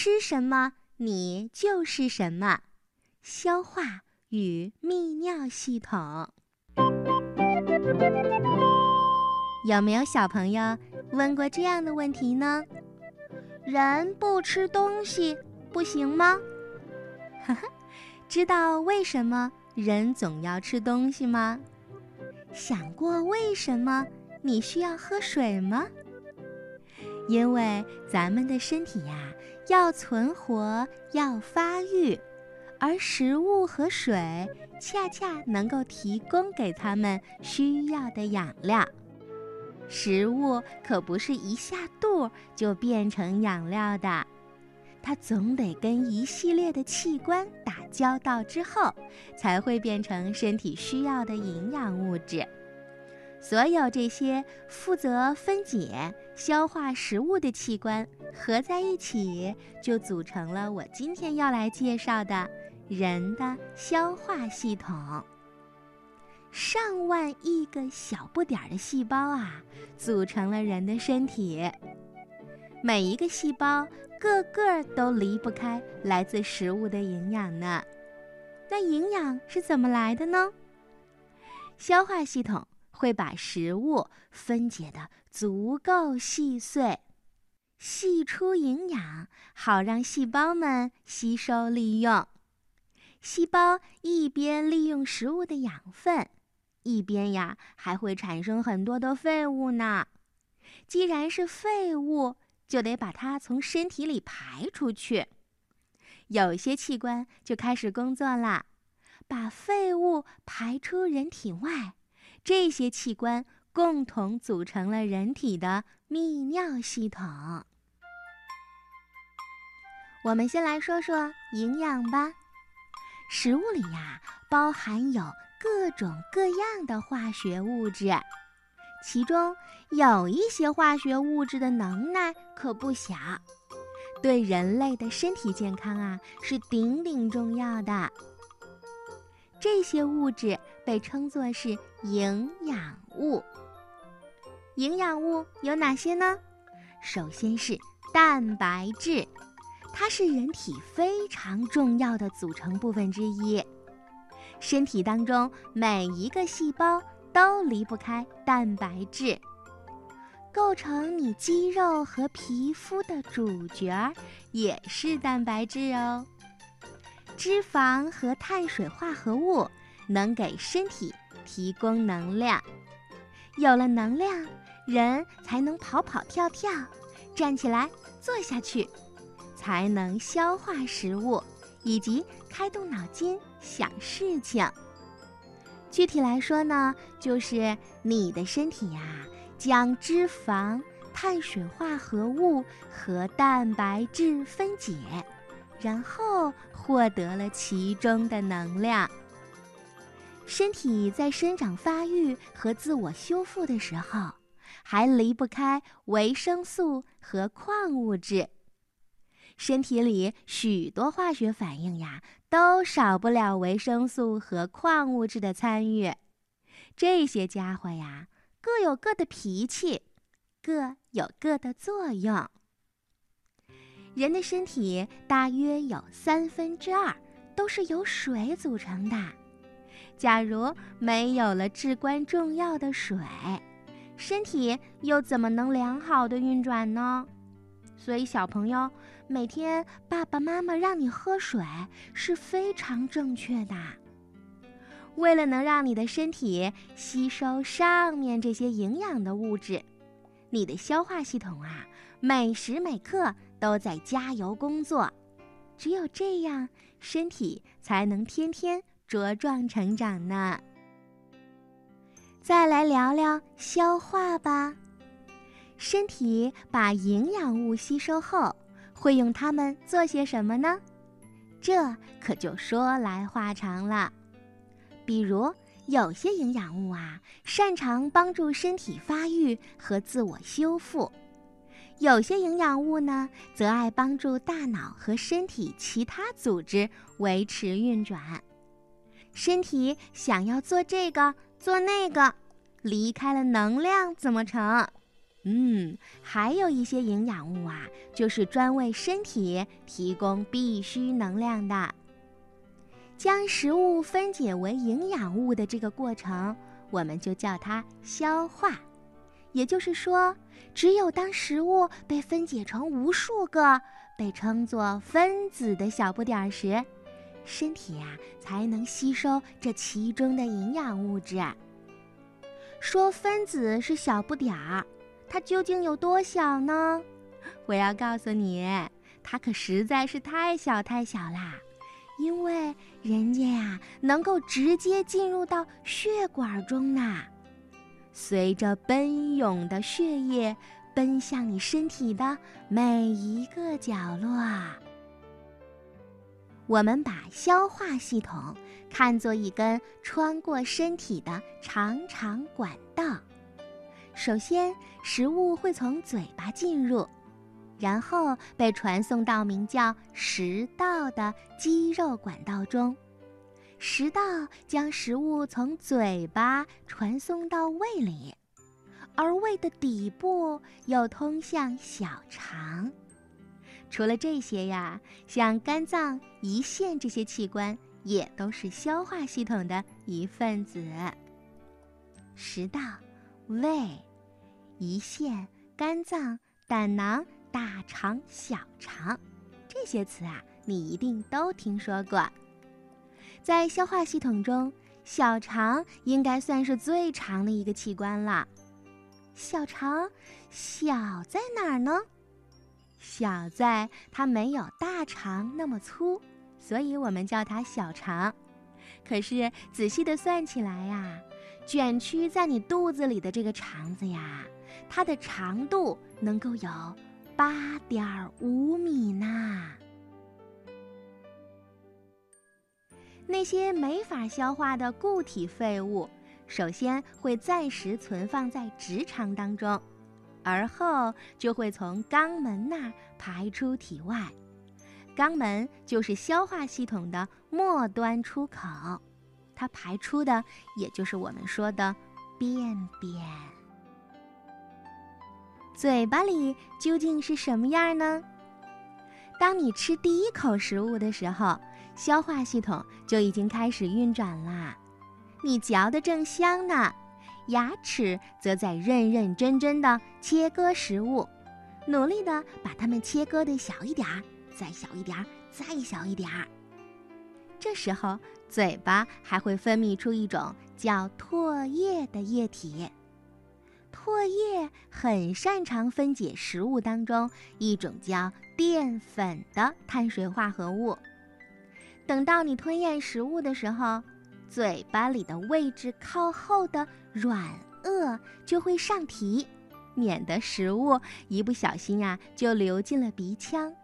吃什么，你就是什么。消化与泌尿系统。有没有小朋友问过这样的问题呢？人不吃东西不行吗？哈哈，知道为什么人总要吃东西吗？想过为什么你需要喝水吗？因为咱们的身体呀，要存活，要发育，而食物和水恰恰能够提供给他们需要的养料。食物可不是一下肚就变成养料的，它总得跟一系列的器官打交道之后，才会变成身体需要的营养物质。所有这些负责分解、消化食物的器官合在一起，就组成了我今天要来介绍的人的消化系统。上万亿个小不点儿的细胞啊，组成了人的身体。每一个细胞个个都离不开来自食物的营养呢。那营养是怎么来的呢？消化系统。会把食物分解的足够细碎，析出营养，好让细胞们吸收利用。细胞一边利用食物的养分，一边呀还会产生很多的废物呢。既然是废物，就得把它从身体里排出去。有些器官就开始工作了，把废物排出人体外。这些器官共同组成了人体的泌尿系统。我们先来说说营养吧。食物里呀，包含有各种各样的化学物质，其中有一些化学物质的能耐可不小，对人类的身体健康啊是顶顶重要的。这些物质被称作是营养物。营养物有哪些呢？首先是蛋白质，它是人体非常重要的组成部分之一。身体当中每一个细胞都离不开蛋白质，构成你肌肉和皮肤的主角也是蛋白质哦。脂肪和碳水化合物能给身体提供能量，有了能量，人才能跑跑跳跳，站起来、坐下去，才能消化食物以及开动脑筋想事情。具体来说呢，就是你的身体呀，将脂肪、碳水化合物和蛋白质分解。然后获得了其中的能量。身体在生长发育和自我修复的时候，还离不开维生素和矿物质。身体里许多化学反应呀，都少不了维生素和矿物质的参与。这些家伙呀，各有各的脾气，各有各的作用。人的身体大约有三分之二都是由水组成的。假如没有了至关重要的水，身体又怎么能良好的运转呢？所以，小朋友，每天爸爸妈妈让你喝水是非常正确的。为了能让你的身体吸收上面这些营养的物质，你的消化系统啊，每时每刻。都在加油工作，只有这样，身体才能天天茁壮成长呢。再来聊聊消化吧。身体把营养物吸收后，会用它们做些什么呢？这可就说来话长了。比如，有些营养物啊，擅长帮助身体发育和自我修复。有些营养物呢，则爱帮助大脑和身体其他组织维持运转。身体想要做这个做那个，离开了能量怎么成？嗯，还有一些营养物啊，就是专为身体提供必需能量的。将食物分解为营养物的这个过程，我们就叫它消化。也就是说，只有当食物被分解成无数个被称作分子的小不点儿时，身体呀才能吸收这其中的营养物质。说分子是小不点儿，它究竟有多小呢？我要告诉你，它可实在是太小太小啦，因为人家呀能够直接进入到血管中呢。随着奔涌的血液奔向你身体的每一个角落，我们把消化系统看作一根穿过身体的长长管道。首先，食物会从嘴巴进入，然后被传送到名叫食道的肌肉管道中。食道将食物从嘴巴传送到胃里，而胃的底部又通向小肠。除了这些呀，像肝脏、胰腺这些器官也都是消化系统的一份子。食道、胃、胰腺、肝脏、胆囊、大肠、小肠，这些词啊，你一定都听说过。在消化系统中，小肠应该算是最长的一个器官了。小肠小在哪儿呢？小在它没有大肠那么粗，所以我们叫它小肠。可是仔细的算起来呀，卷曲在你肚子里的这个肠子呀，它的长度能够有八点五米呢。那些没法消化的固体废物，首先会暂时存放在直肠当中，而后就会从肛门那儿排出体外。肛门就是消化系统的末端出口，它排出的也就是我们说的便便。嘴巴里究竟是什么样呢？当你吃第一口食物的时候。消化系统就已经开始运转啦，你嚼得正香呢，牙齿则在认认真真的切割食物，努力的把它们切割的小一点儿，再小一点儿，再小一点儿。这时候，嘴巴还会分泌出一种叫唾液的液体，唾液很擅长分解食物当中一种叫淀粉的碳水化合物。等到你吞咽食物的时候，嘴巴里的位置靠后的软腭就会上提，免得食物一不小心呀就流进了鼻腔。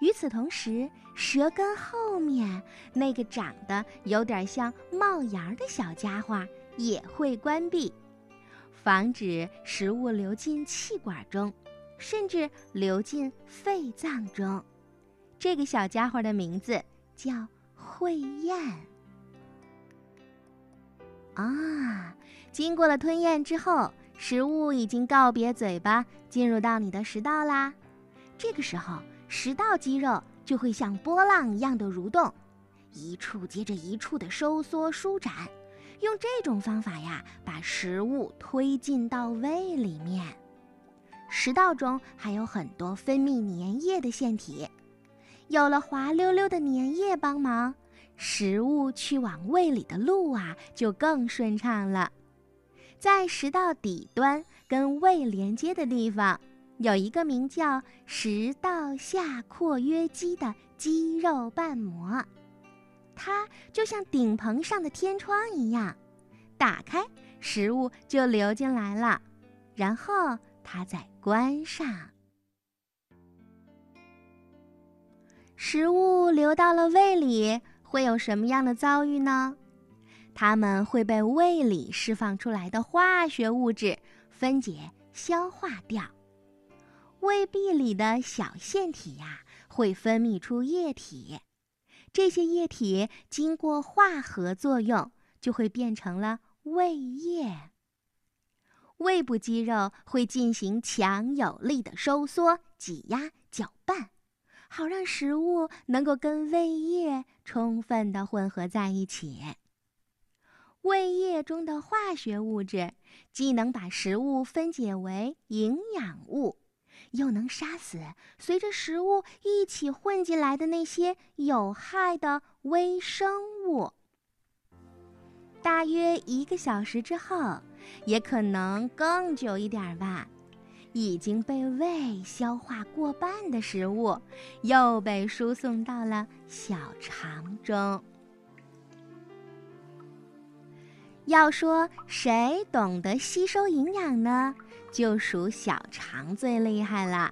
与此同时，舌根后面那个长得有点像帽檐的小家伙也会关闭，防止食物流进气管中，甚至流进肺脏中。这个小家伙的名字。叫会咽啊！经过了吞咽之后，食物已经告别嘴巴，进入到你的食道啦。这个时候，食道肌肉就会像波浪一样的蠕动，一处接着一处的收缩舒展，用这种方法呀，把食物推进到胃里面。食道中还有很多分泌粘液的腺体。有了滑溜溜的粘液帮忙，食物去往胃里的路啊就更顺畅了。在食道底端跟胃连接的地方，有一个名叫食道下括约肌的肌肉瓣膜，它就像顶棚上的天窗一样，打开食物就流进来了，然后它再关上。食物流到了胃里，会有什么样的遭遇呢？它们会被胃里释放出来的化学物质分解、消化掉。胃壁里的小腺体呀，会分泌出液体，这些液体经过化合作用，就会变成了胃液。胃部肌肉会进行强有力的收缩、挤压、搅拌，好让食物能够跟胃液充分的混合在一起。胃液中的化学物质既能把食物分解为营养物，又能杀死随着食物一起混进来的那些有害的微生物。大约一个小时之后，也可能更久一点吧，已经被胃消化过半的食物又被输送到了小肠中。要说谁懂得吸收营养呢？就属小肠最厉害了。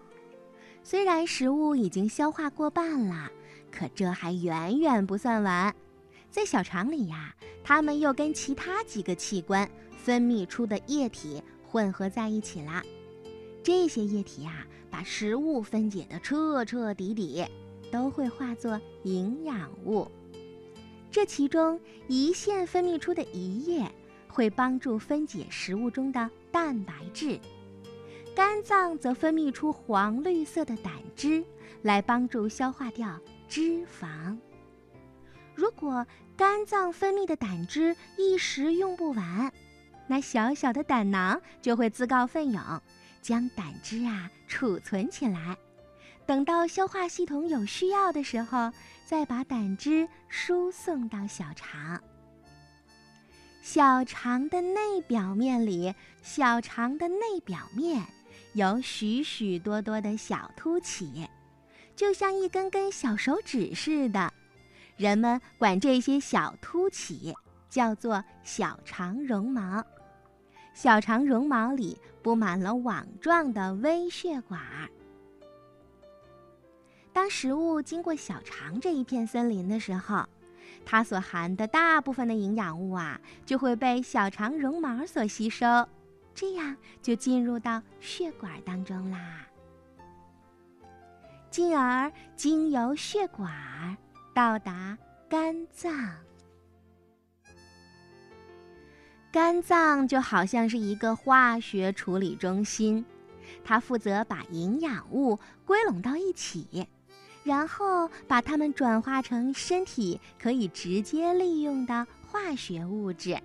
虽然食物已经消化过半了，可这还远远不算完。在小肠里呀，它们又跟其他几个器官分泌出的液体混合在一起了。这些液体呀，把食物分解的彻彻底底，都会化作营养物。这其中，胰腺分泌出的胰液会帮助分解食物中的蛋白质，肝脏则分泌出黄绿色的胆汁来帮助消化掉脂肪。如果肝脏分泌的胆汁一时用不完，那小小的胆囊就会自告奋勇，将胆汁啊储存起来。等到消化系统有需要的时候，再把胆汁输送到小肠。小肠的内表面里，小肠的内表面有许许多多的小凸起，就像一根根小手指似的。人们管这些小凸起叫做小肠绒毛。小肠绒毛里布满了网状的微血管。当食物经过小肠这一片森林的时候，它所含的大部分的营养物啊，就会被小肠绒毛所吸收，这样就进入到血管当中啦，进而经由血管到达肝脏。肝脏就好像是一个化学处理中心，它负责把营养物归拢到一起。然后把它们转化成身体可以直接利用的化学物质。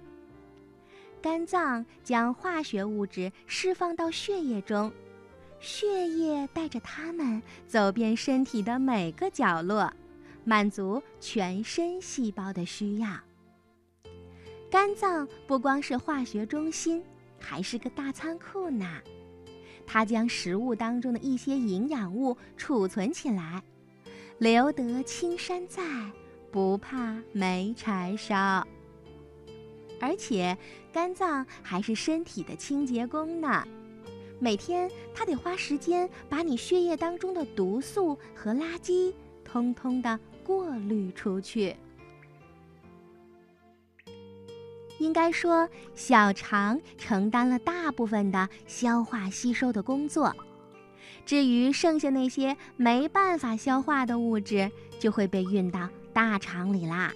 肝脏将化学物质释放到血液中，血液带着它们走遍身体的每个角落，满足全身细胞的需要。肝脏不光是化学中心，还是个大仓库呢。它将食物当中的一些营养物储存起来。留得青山在，不怕没柴烧。而且，肝脏还是身体的清洁工呢。每天，它得花时间把你血液当中的毒素和垃圾通通的过滤出去。应该说，小肠承担了大部分的消化吸收的工作。至于剩下那些没办法消化的物质，就会被运到大肠里啦。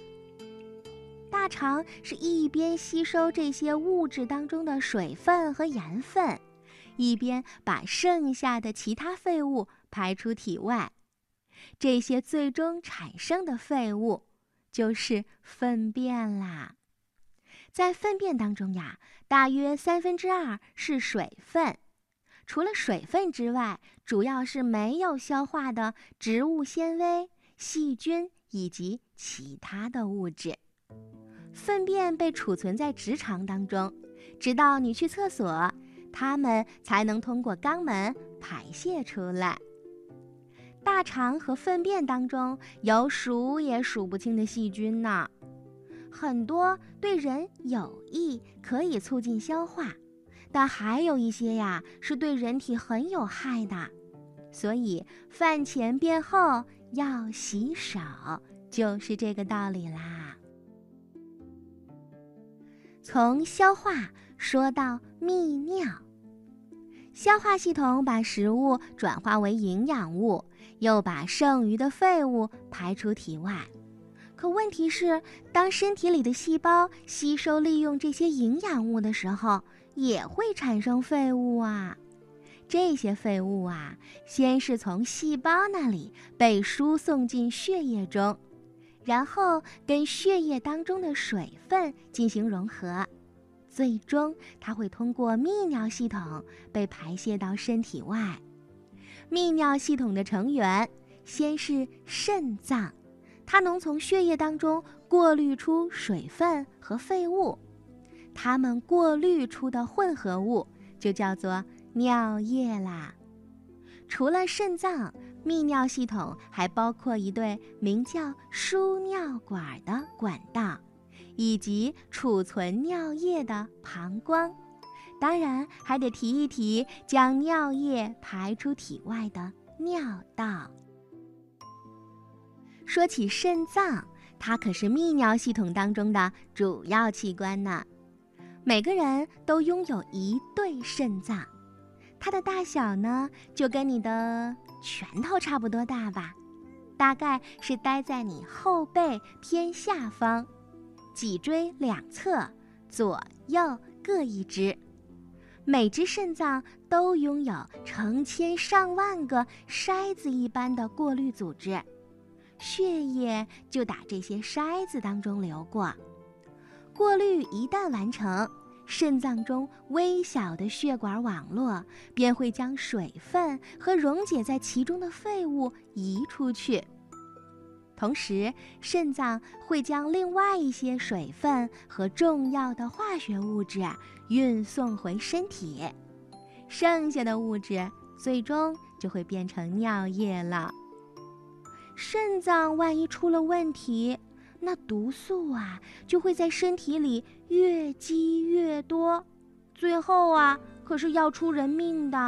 大肠是一边吸收这些物质当中的水分和盐分，一边把剩下的其他废物排出体外。这些最终产生的废物，就是粪便啦。在粪便当中呀，大约三分之二是水分。除了水分之外，主要是没有消化的植物纤维、细菌以及其他的物质。粪便被储存在直肠当中，直到你去厕所，它们才能通过肛门排泄出来。大肠和粪便当中有数也数不清的细菌呢，很多对人有益，可以促进消化。但还有一些呀，是对人体很有害的，所以饭前便后要洗手，就是这个道理啦。从消化说到泌尿，消化系统把食物转化为营养物，又把剩余的废物排出体外。可问题是，当身体里的细胞吸收利用这些营养物的时候，也会产生废物啊。这些废物啊，先是从细胞那里被输送进血液中，然后跟血液当中的水分进行融合，最终它会通过泌尿系统被排泄到身体外。泌尿系统的成员先是肾脏，它能从血液当中过滤出水分和废物，它们过滤出的混合物就叫做。尿液啦！除了肾脏，泌尿系统还包括一对名叫输尿管的管道，以及储存尿液的膀胱。当然，还得提一提将尿液排出体外的尿道。说起肾脏，它可是泌尿系统当中的主要器官呢。每个人都拥有一对肾脏。它的大小呢，就跟你的拳头差不多大吧，大概是待在你后背偏下方，脊椎两侧左右各一只。每只肾脏都拥有成千上万个筛子一般的过滤组织，血液就打这些筛子当中流过，过滤一旦完成。肾脏中微小的血管网络便会将水分和溶解在其中的废物移出去，同时肾脏会将另外一些水分和重要的化学物质运送回身体，剩下的物质最终就会变成尿液了。肾脏万一出了问题，那毒素啊，就会在身体里越积越多，最后啊，可是要出人命的。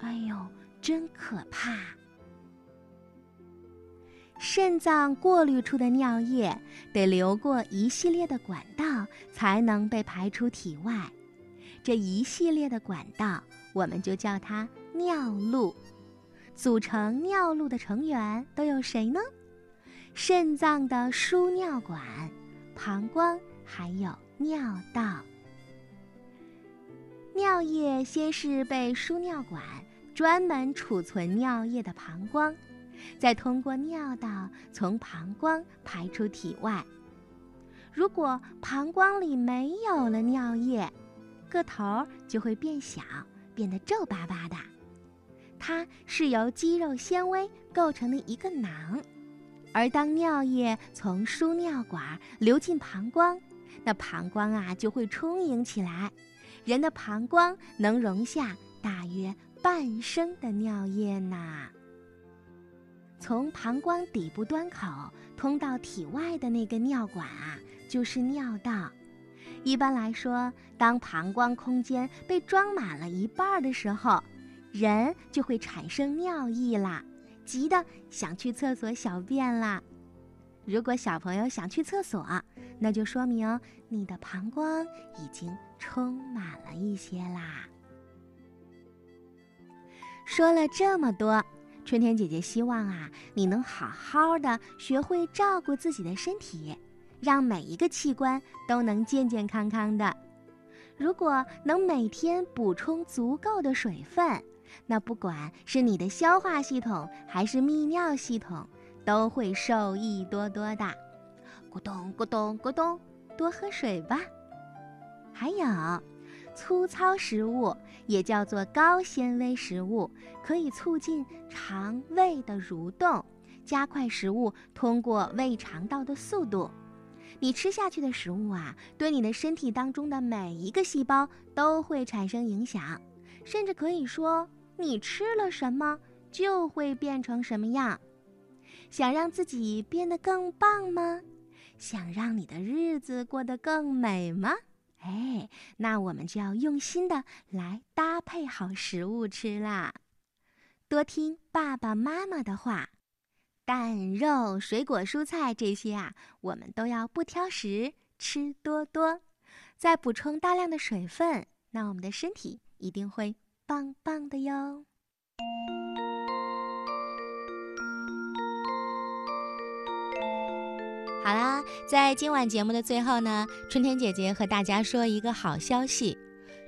哎呦，真可怕！肾脏过滤出的尿液得流过一系列的管道，才能被排出体外。这一系列的管道，我们就叫它尿路。组成尿路的成员都有谁呢？肾脏的输尿管、膀胱还有尿道。尿液先是被输尿管专门储存尿液的膀胱，再通过尿道从膀胱排出体外。如果膀胱里没有了尿液，个头就会变小，变得皱巴巴的。它是由肌肉纤维构成的一个囊。而当尿液从输尿管流进膀胱，那膀胱啊就会充盈起来，人的膀胱能容下大约半升的尿液呢。从膀胱底部端口通到体外的那根尿管啊，就是尿道。一般来说，当膀胱空间被装满了一半的时候，人就会产生尿意啦。急得想去厕所小便了。如果小朋友想去厕所，那就说明你的膀胱已经充满了一些啦。说了这么多，春天姐姐希望啊，你能好好的学会照顾自己的身体，让每一个器官都能健健康康的。如果能每天补充足够的水分。那不管是你的消化系统还是泌尿系统，都会受益多多的。咕咚咕咚咕咚，多喝水吧。还有，粗糙食物也叫做高纤维食物，可以促进肠胃的蠕动，加快食物通过胃肠道的速度。你吃下去的食物啊，对你的身体当中的每一个细胞都会产生影响，甚至可以说。你吃了什么，就会变成什么样。想让自己变得更棒吗？想让你的日子过得更美吗？哎，那我们就要用心的来搭配好食物吃啦。多听爸爸妈妈的话，蛋、肉、水果、蔬菜这些啊，我们都要不挑食，吃多多。再补充大量的水分，那我们的身体一定会。棒棒的哟！好啦，在今晚节目的最后呢，春天姐姐和大家说一个好消息：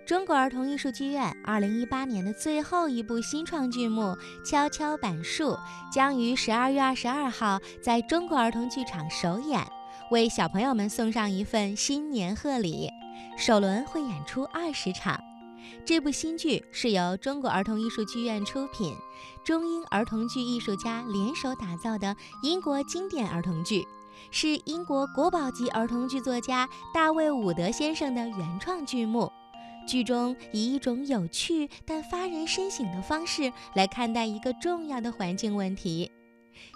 中国儿童艺术剧院2018年的最后一部新创剧目《跷跷板树》将于12月22号在中国儿童剧场首演，为小朋友们送上一份新年贺礼。首轮会演出二十场。这部新剧是由中国儿童艺术剧院出品，中英儿童剧艺术家联手打造的英国经典儿童剧，是英国国宝级儿童剧作家大卫·伍德先生的原创剧目。剧中以一种有趣但发人深省的方式来看待一个重要的环境问题。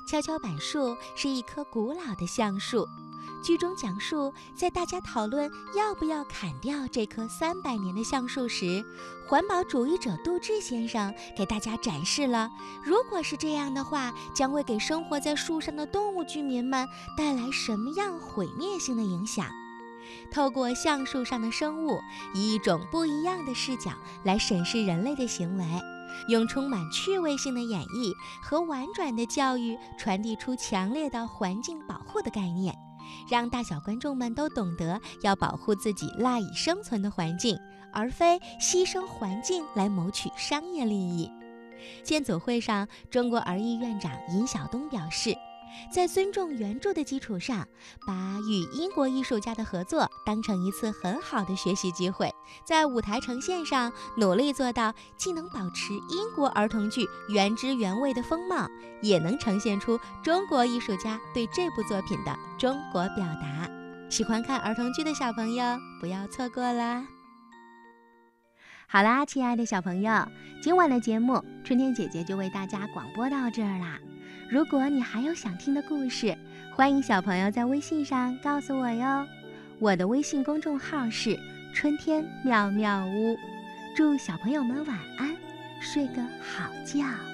跷跷板树是一棵古老的橡树。剧中讲述，在大家讨论要不要砍掉这棵三百年的橡树时，环保主义者杜志先生给大家展示了，如果是这样的话，将会给生活在树上的动物居民们带来什么样毁灭性的影响。透过橡树上的生物，以一种不一样的视角来审视人类的行为，用充满趣味性的演绎和婉转的教育，传递出强烈的环境保护的概念，让大小观众们都懂得要保护自己赖以生存的环境，而非牺牲环境来谋取商业利益。见组会上，中国儿艺院长尹晓东表示。在尊重原著的基础上，把与英国艺术家的合作当成一次很好的学习机会，在舞台呈现上努力做到既能保持英国儿童剧原汁原味的风貌，也能呈现出中国艺术家对这部作品的中国表达。喜欢看儿童剧的小朋友不要错过啦！好啦，亲爱的小朋友，今晚的节目春天姐姐就为大家广播到这儿啦。如果你还有想听的故事，欢迎小朋友在微信上告诉我哟。我的微信公众号是“春天妙妙屋”，祝小朋友们晚安，睡个好觉。